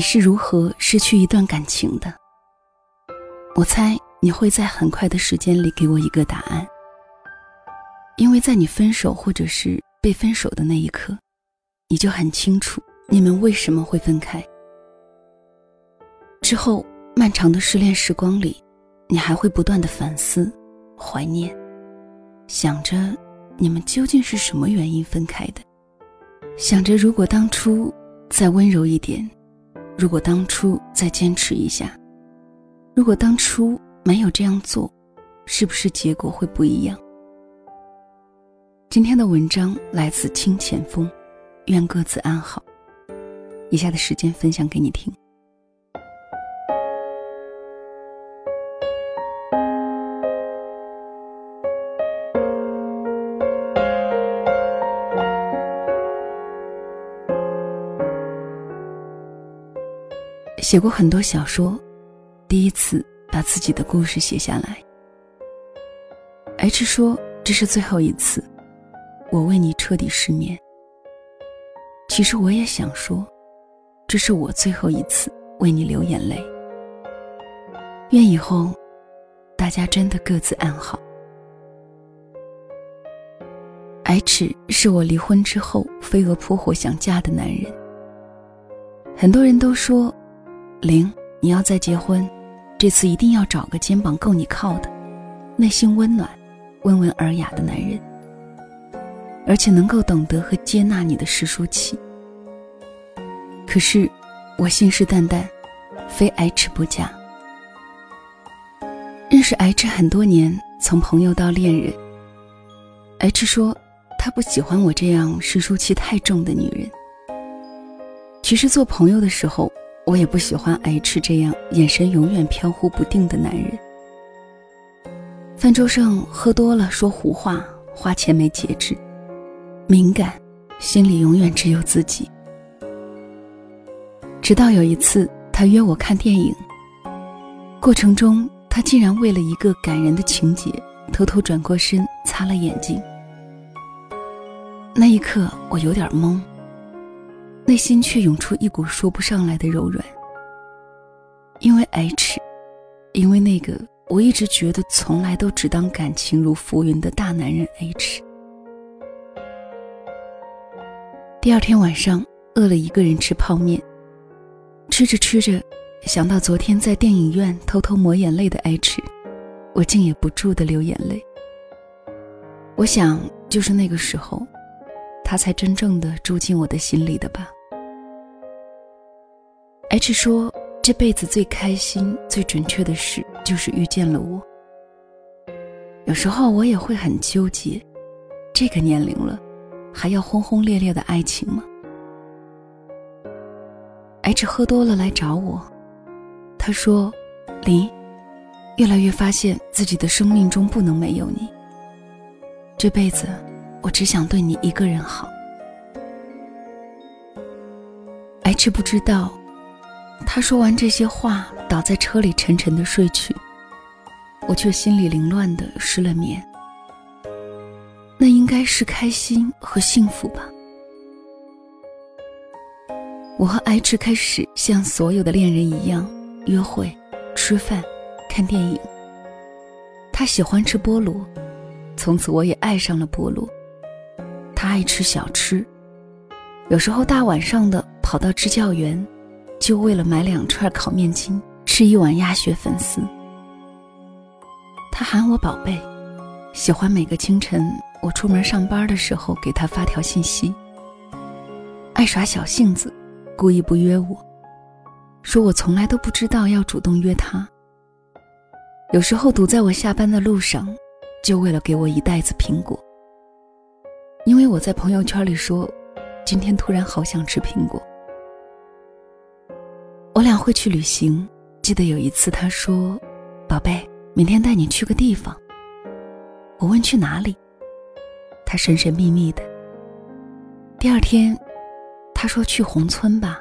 你是如何失去一段感情的？我猜你会在很快的时间里给我一个答案，因为在你分手或者是被分手的那一刻，你就很清楚你们为什么会分开。之后漫长的失恋时光里，你还会不断的反思、怀念，想着你们究竟是什么原因分开的，想着如果当初再温柔一点，如果当初再坚持一下，如果当初没有这样做，是不是结果会不一样？今天的文章来自清浅风，愿各自安好。以下的时间分享给你听。写过很多小说，第一次把自己的故事写下来。H 说：“这是最后一次，我为你彻底失眠。”其实我也想说，这是我最后一次为你流眼泪。愿以后，大家真的各自安好。H 是我离婚之后飞蛾扑火想嫁的男人。很多人都说。零，你要再结婚，这次一定要找个肩膀够你靠的，内心温暖、温文尔雅的男人，而且能够懂得和接纳你的实书气。可是，我信誓旦旦，非 H 不嫁。认识 H 很多年，从朋友到恋人，H 说他不喜欢我这样实书气太重的女人。其实做朋友的时候。我也不喜欢 H 这样眼神永远飘忽不定的男人。饭桌上喝多了说胡话，花钱没节制，敏感，心里永远只有自己。直到有一次，他约我看电影，过程中他竟然为了一个感人的情节，偷偷转过身擦了眼睛。那一刻，我有点懵。内心却涌出一股说不上来的柔软，因为 H，因为那个我一直觉得从来都只当感情如浮云的大男人 H。第二天晚上，饿了一个人吃泡面，吃着吃着，想到昨天在电影院偷偷抹眼泪的 H，我竟也不住的流眼泪。我想，就是那个时候，他才真正的住进我的心里的吧。H 说：“这辈子最开心、最准确的事，就是遇见了我。有时候我也会很纠结，这个年龄了，还要轰轰烈烈的爱情吗？”H 喝多了来找我，他说：“林，越来越发现自己的生命中不能没有你。这辈子，我只想对你一个人好。”H 不知道。他说完这些话，倒在车里沉沉的睡去，我却心里凌乱的失了眠。那应该是开心和幸福吧。我和 H 开始像所有的恋人一样约会、吃饭、看电影。他喜欢吃菠萝，从此我也爱上了菠萝。他爱吃小吃，有时候大晚上的跑到支教园。就为了买两串烤面筋，吃一碗鸭血粉丝。他喊我宝贝，喜欢每个清晨我出门上班的时候给他发条信息。爱耍小性子，故意不约我，说我从来都不知道要主动约他。有时候堵在我下班的路上，就为了给我一袋子苹果。因为我在朋友圈里说，今天突然好想吃苹果。我俩会去旅行，记得有一次他说：“宝贝，明天带你去个地方。”我问去哪里，他神神秘秘的。第二天，他说去宏村吧，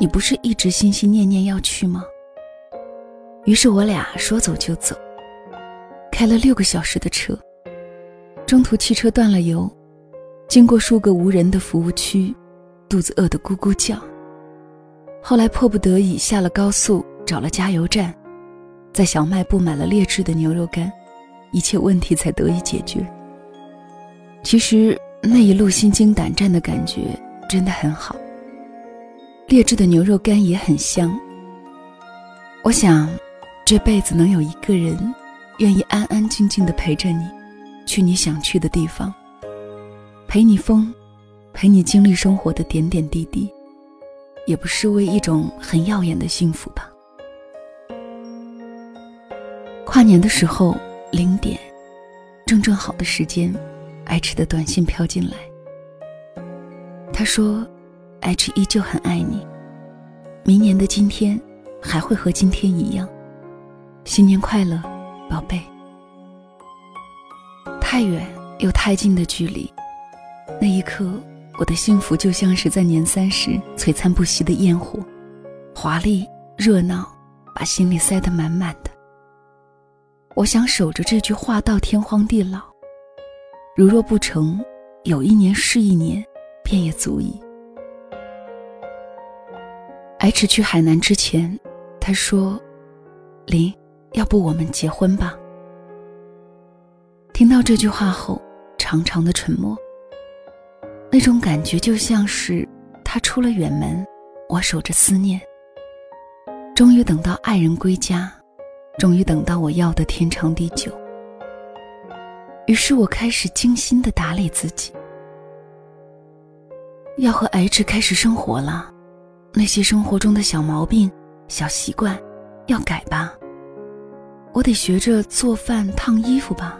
你不是一直心心念念要去吗？于是我俩说走就走，开了六个小时的车，中途汽车断了油，经过数个无人的服务区，肚子饿得咕咕叫。后来迫不得已下了高速，找了加油站，在小卖部买了劣质的牛肉干，一切问题才得以解决。其实那一路心惊胆战的感觉真的很好。劣质的牛肉干也很香。我想，这辈子能有一个人，愿意安安静静的陪着你，去你想去的地方，陪你疯，陪你经历生活的点点滴滴，也不失为一种很耀眼的幸福吧。跨年的时候，零点，正正好的时间，H 的短信飘进来。他说。H 依旧很爱你，明年的今天还会和今天一样。新年快乐，宝贝。太远又太近的距离，那一刻，我的幸福就像是在年三十璀璨不息的焰火，华丽热闹，把心里塞得满满的。我想守着这句话到天荒地老。如若不成，有一年是一年，便也足矣。H 去海南之前，他说：“林，要不我们结婚吧？”听到这句话后，长长的沉默。那种感觉就像是他出了远门，我守着思念。终于等到爱人归家，终于等到我要的天长地久。于是我开始精心的打理自己，要和 H 开始生活了。那些生活中的小毛病、小习惯，要改吧。我得学着做饭、烫衣服吧。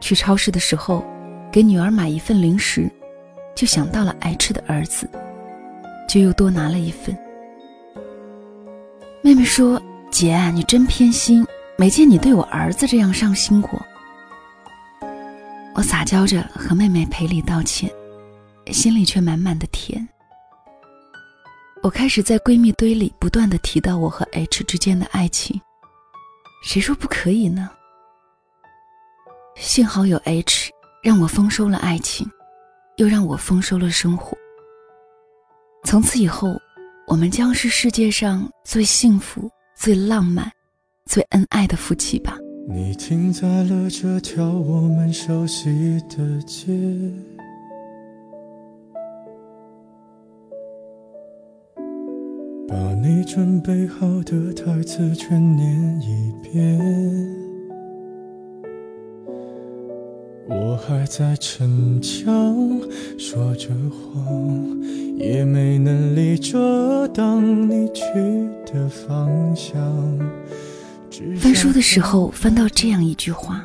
去超市的时候，给女儿买一份零食，就想到了爱吃的儿子，就又多拿了一份。妹妹说：“姐，你真偏心，没见你对我儿子这样上心过。”我撒娇着和妹妹赔礼道歉，心里却满满的甜。我开始在闺蜜堆里不断的提到我和 H 之间的爱情，谁说不可以呢？幸好有 H，让我丰收了爱情，又让我丰收了生活。从此以后，我们将是世界上最幸福、最浪漫、最恩爱的夫妻吧。你停在了这条我们熟悉的街。把你准备好的台词全念一遍，我还在逞强说着谎，也没能力遮挡你去的方向。翻书的时候翻到这样一句话，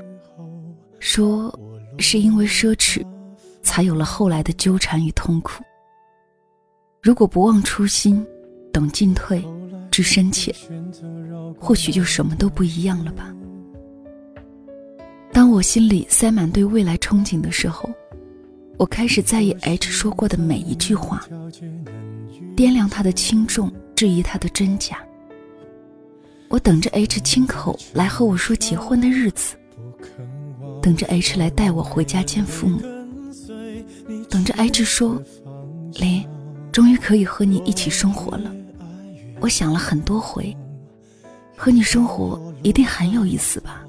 说是因为奢侈，才有了后来的纠缠与痛苦。如果不忘初心。懂进退，知深浅，或许就什么都不一样了吧。我心里塞满对未来憧憬的时候，我开始在意 H 说过的每一句话，掂量他的轻重，质疑他的真假。我等着 H 亲口来和我说结婚的日子，等着 H 来带我回家见父母，等着 H 说：“林，终于可以和你一起生活了。”我想了很多回，和你生活一定很有意思吧？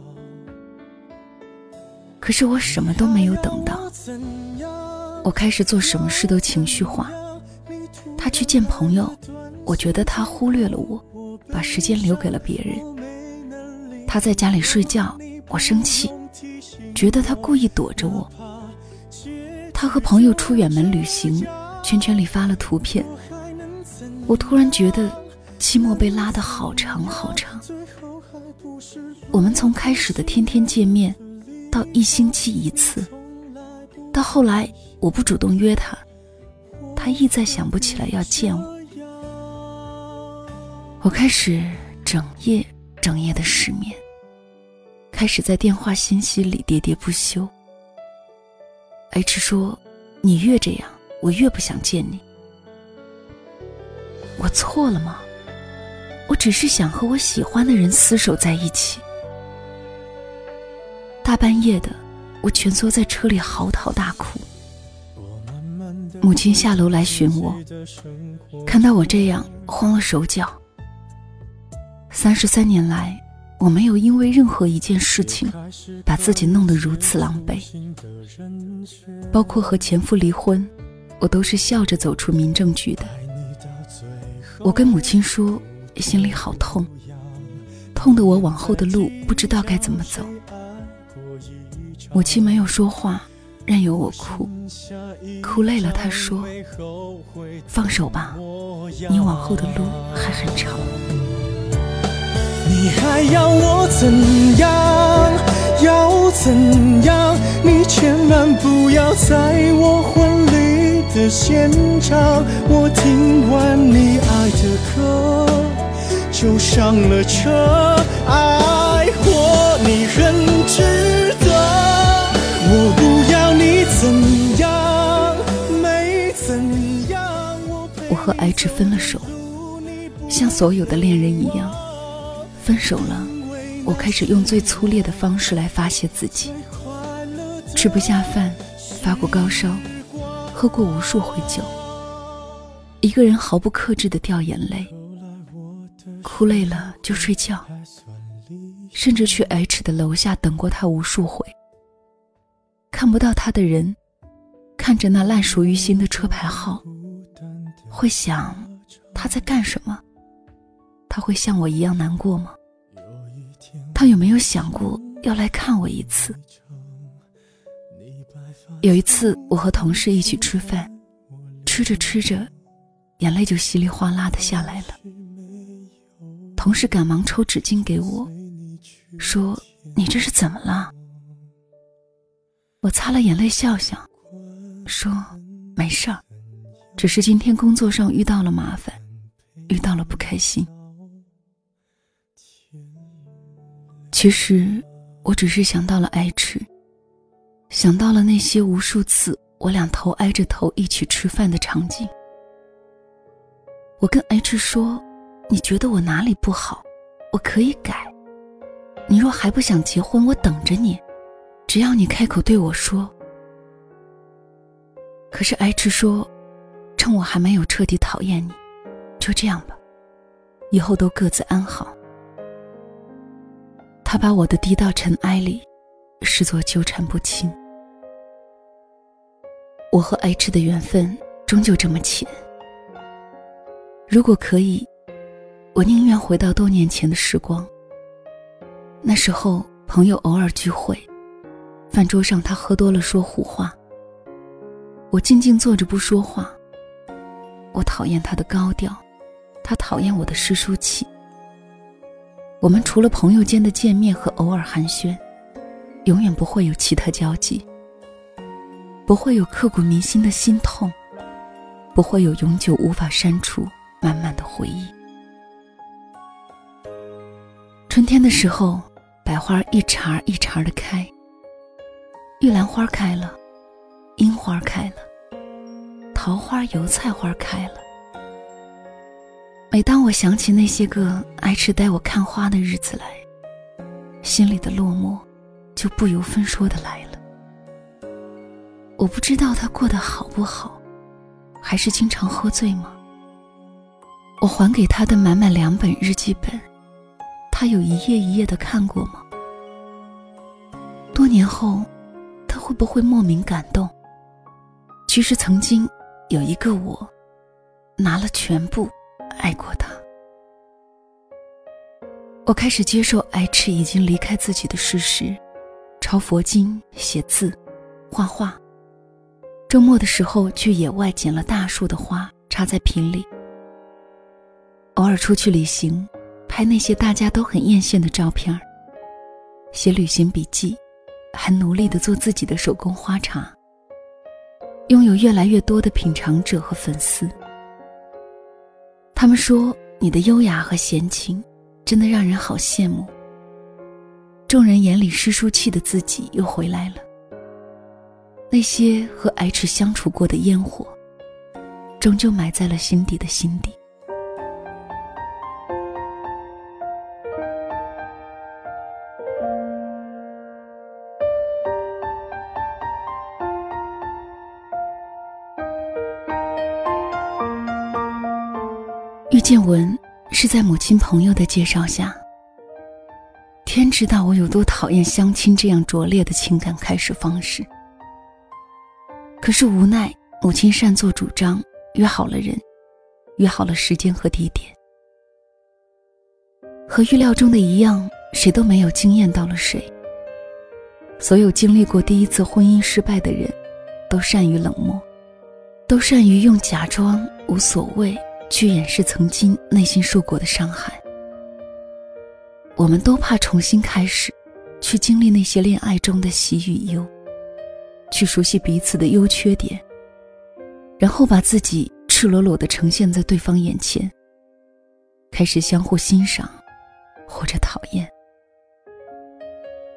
可是我什么都没有等到。我开始做什么事都情绪化。他去见朋友，我觉得他忽略了我，把时间留给了别人。他在家里睡觉，我生气，觉得他故意躲着我。他和朋友出远门旅行，圈圈里发了图片，我突然觉得。期末被拉得好长好长。我们从开始的天天见面，到一星期一次，到后来我不主动约他，他一再想不起来要见我。我开始整夜整夜的失眠，开始在电话信息里喋喋不休。H 说：“你越这样，我越不想见你。”我错了吗？我只是想和我喜欢的人厮守在一起。大半夜的，我蜷缩在车里嚎啕大哭。母亲下楼来寻我，看到我这样，慌了手脚。三十三年来，我没有因为任何一件事情把自己弄得如此狼狈，包括和前夫离婚，我都是笑着走出民政局的。我跟母亲说，心里好痛，痛得我往后的路不知道该怎么走。母亲没有说话，任由我哭，哭累了，她说：“放手吧，你往后的路还很长。”你还要我怎样？要怎样？你千万不要在我婚礼的现场。我听完你爱的歌，就上了车。爱或你很值和 H 分了手，像所有的恋人一样。分手了，我开始用最粗劣的方式来发泄自己。吃不下饭，发过高烧，喝过无数回酒，一个人毫不克制的掉眼泪，哭累了就睡觉，甚至去 H 的楼下等过他无数回。看不到他的人，看着那烂熟于心的车牌号，会想他在干什么？他会像我一样难过吗？他有没有想过要来看我一次？有一次，我和同事一起吃饭，吃着吃着，眼泪就稀里哗啦的下来了。同事赶忙抽纸巾给我，说：“你这是怎么了？”我擦了眼泪，笑笑，说：“没事儿，只是今天工作上遇到了麻烦，遇到了不开心。”其实，我只是想到了爱吃，想到了那些无数次我俩头挨着头一起吃饭的场景。我跟 H 说：“你觉得我哪里不好？我可以改。你若还不想结婚，我等着你。只要你开口对我说。”可是 H 说：“趁我还没有彻底讨厌你，就这样吧，以后都各自安好。”他把我的低到尘埃里，视作纠缠不清。我和 H 的缘分终究这么浅。如果可以，我宁愿回到多年前的时光。那时候朋友偶尔聚会，饭桌上他喝多了说胡话，我静静坐着不说话。我讨厌他的高调，他讨厌我的诗书气。我们除了朋友间的见面和偶尔寒暄，永远不会有其他交集，不会有刻骨铭心的心痛，不会有永久无法删除、满满的回忆。春天的时候，百花一茬一茬的开，玉兰花开了，樱花开了，桃花、油菜花开了。每当我想起那些个爱吃带我看花的日子来，心里的落寞就不由分说的来了。我不知道他过得好不好，还是经常喝醉吗？我还给他的满满两本日记本，他有一页一页的看过吗？多年后，他会不会莫名感动？其实曾经有一个我，拿了全部。爱过他，我开始接受爱吃已经离开自己的事实，抄佛经、写字、画画。周末的时候去野外捡了大树的花，插在瓶里。偶尔出去旅行，拍那些大家都很艳羡的照片儿写旅行笔记，还努力的做自己的手工花茶。拥有越来越多的品尝者和粉丝。他们说你的优雅和闲情，真的让人好羡慕。众人眼里诗书气的自己又回来了。那些和 H 相处过的烟火，终究埋在了心底的心底。见闻是在母亲朋友的介绍下。天知道我有多讨厌相亲这样拙劣的情感开始方式。可是无奈母亲擅作主张，约好了人，约好了时间和地点。和预料中的一样，谁都没有惊艳到了谁。所有经历过第一次婚姻失败的人，都善于冷漠，都善于用假装无所谓去掩饰曾经内心受过的伤害。我们都怕重新开始，去经历那些恋爱中的喜与忧，去熟悉彼此的优缺点，然后把自己赤裸裸的呈现在对方眼前，开始相互欣赏，或者讨厌。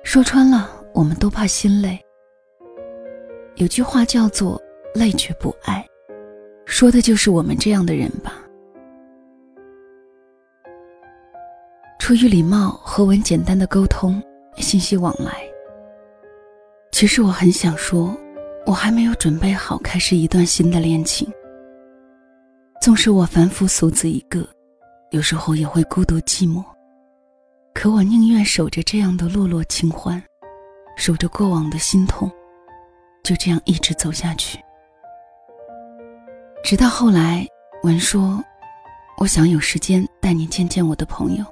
说穿了。我们都怕心累。有句话叫做“累却不爱”，说的就是我们这样的人吧。出于礼貌和文简单的沟通，信息往来。其实我很想说，我还没有准备好开始一段新的恋情。纵使我凡夫俗子一个，有时候也会孤独寂寞，可我宁愿守着这样的落落清欢。守着过往的心痛，就这样一直走下去。直到后来，文说：“我想有时间带你见见我的朋友，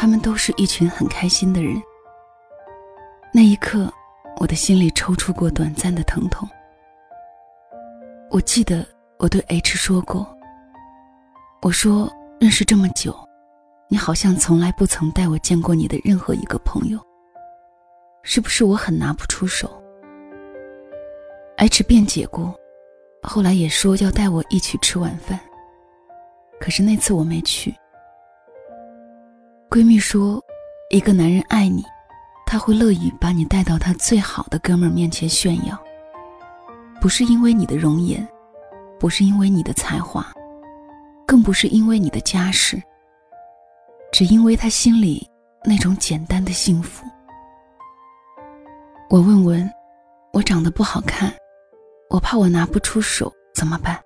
他们都是一群很开心的人。”那一刻，我的心里抽出过短暂的疼痛。我记得我对 H 说过：“我说认识这么久，你好像从来不曾带我见过你的任何一个朋友。”是不是我很拿不出手？H 辩解过，后来也说要带我一起吃晚饭。可是那次我没去。闺蜜说，一个男人爱你，他会乐意把你带到他最好的哥们儿面前炫耀，不是因为你的容颜，不是因为你的才华，更不是因为你的家世，只因为他心里那种简单的幸福。我问文：“我长得不好看，我怕我拿不出手，怎么办？”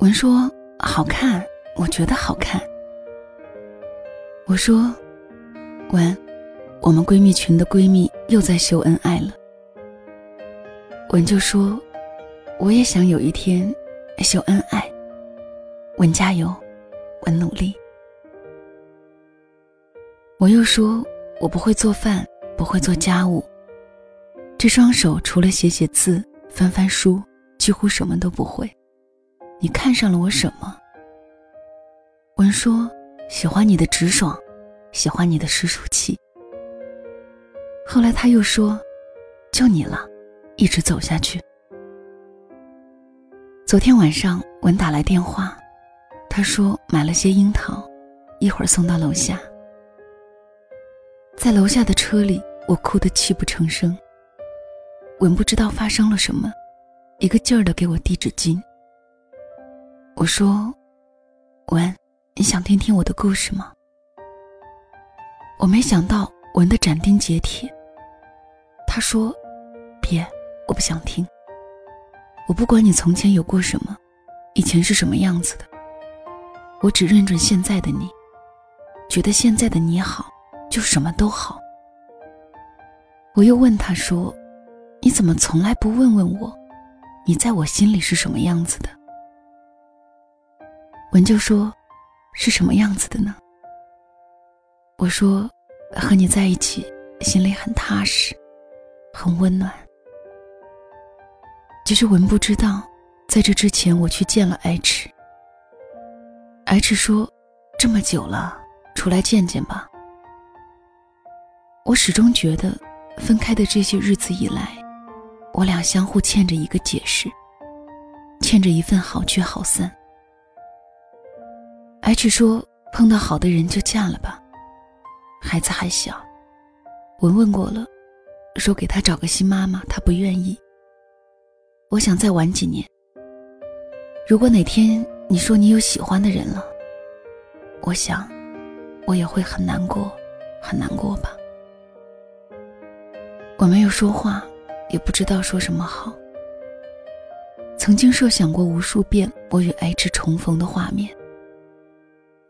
文说：“好看，我觉得好看。”我说：“文，我们闺蜜群的闺蜜又在秀恩爱了。”文就说：“我也想有一天秀恩爱。”文加油，文努力。我又说：“我不会做饭。”不会做家务，这双手除了写写字、翻翻书，几乎什么都不会。你看上了我什么？文说喜欢你的直爽，喜欢你的实属气。后来他又说，就你了，一直走下去。昨天晚上文打来电话，他说买了些樱桃，一会儿送到楼下。在楼下的车里。我哭得泣不成声。文不知道发生了什么，一个劲儿的给我递纸巾。我说：“文，你想听听我的故事吗？”我没想到文的斩钉截铁。他说：“别，我不想听。我不管你从前有过什么，以前是什么样子的，我只认准现在的你，觉得现在的你好，就什么都好。”我又问他说：“你怎么从来不问问我，你在我心里是什么样子的？”文就说：“是什么样子的呢？”我说：“和你在一起，心里很踏实，很温暖。”其实文不知道，在这之前我去见了 H，H 说：“这么久了，出来见见吧。”我始终觉得。分开的这些日子以来，我俩相互欠着一个解释，欠着一份好聚好散。H 说：“碰到好的人就嫁了吧，孩子还小。”文问过了，说给他找个新妈妈，他不愿意。我想再晚几年。如果哪天你说你有喜欢的人了，我想，我也会很难过，很难过吧。我没有说话，也不知道说什么好。曾经设想过无数遍我与 H 重逢的画面，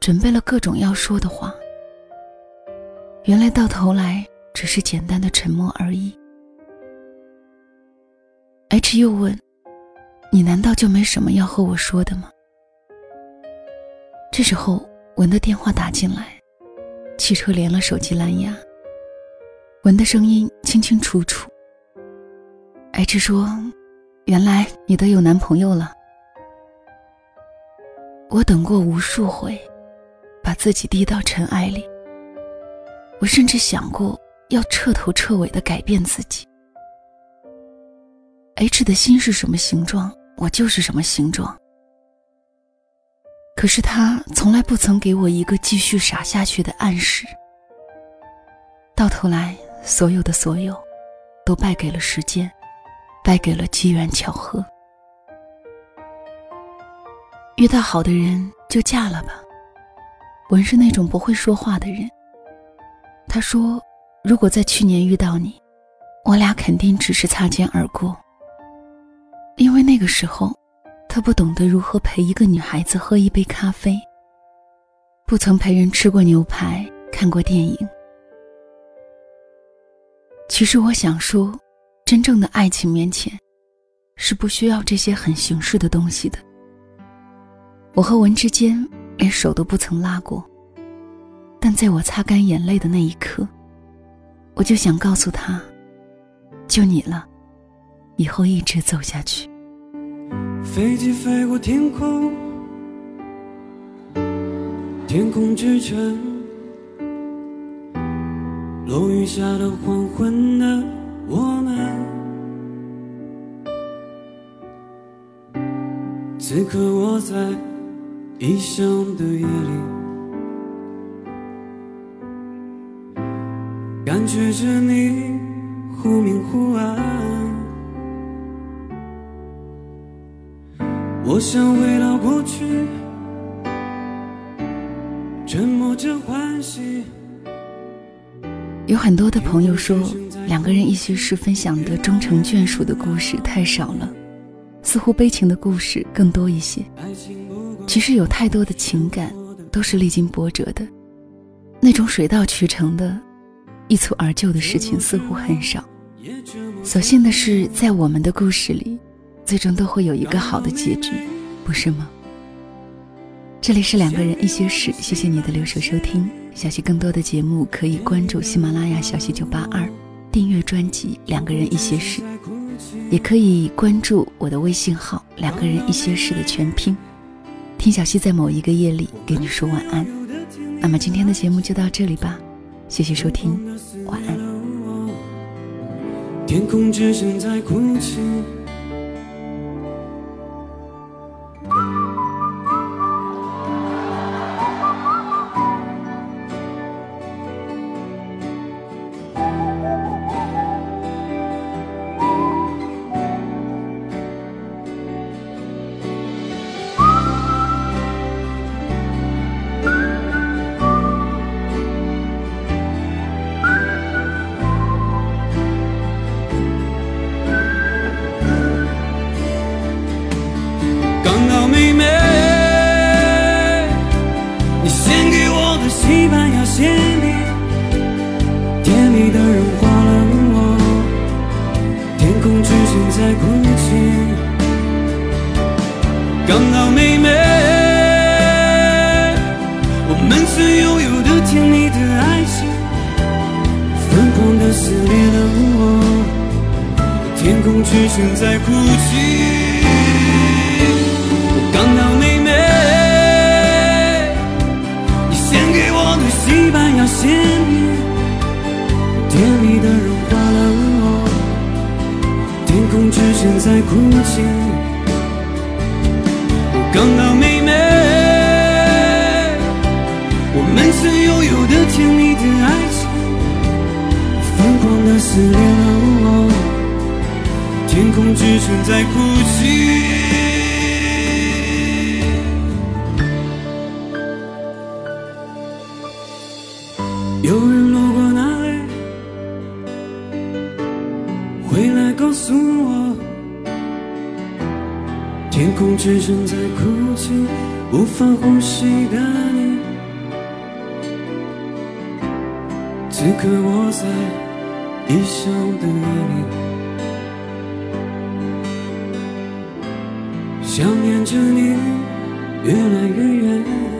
准备了各种要说的话，原来到头来只是简单的沉默而已。H 又问：“你难道就没什么要和我说的吗？”这时候，文的电话打进来，汽车连了手机蓝牙，文的声音清清楚楚。H 说：“原来你都有男朋友了。”我等过无数回，把自己低到尘埃里。我甚至想过要彻头彻尾的改变自己。H 的心是什么形状，我就是什么形状。可是他从来不曾给我一个继续傻下去的暗示。到头来，所有的所有，都败给了时间，败给了机缘巧合。遇到好的人就嫁了吧。文是那种不会说话的人。他说：“如果在去年遇到你，我俩肯定只是擦肩而过。因为那个时候，他不懂得如何陪一个女孩子喝一杯咖啡，不曾陪人吃过牛排，看过电影。其实我想说，真正的爱情面前，是不需要这些很形式的东西的。”我和文之间连手都不曾拉过，但在我擦干眼泪的那一刻，我就想告诉他：就你了，以后一直走下去。飞机飞过天空，天空之城，落雨下的黄昏的我们，此刻我在。异乡的夜里，感觉着你忽明忽暗。我想回到过去，沉默着欢喜。有很多的朋友说，两个人一些事分享的终成眷属的故事太少了，似乎悲情的故事更多一些。其实有太多的情感都是历经波折的，那种水到渠成的、一蹴而就的事情似乎很少。所幸的是，在我们的故事里，最终都会有一个好的结局，不是吗？这里是两个人一些事，谢谢你的留守收听。小溪更多的节目可以关注喜马拉雅小溪九八二，订阅专辑《两个人一些事》，也可以关注我的微信号“两个人一些事”的全拼。听小溪在某一个夜里给你说晚安。那么今天的节目就到这里吧，谢谢收听，晚安。天空之城在哭泣。心在哭只剩在哭泣无法呼吸的你。此刻我在异乡的夜里想念着你越来越远。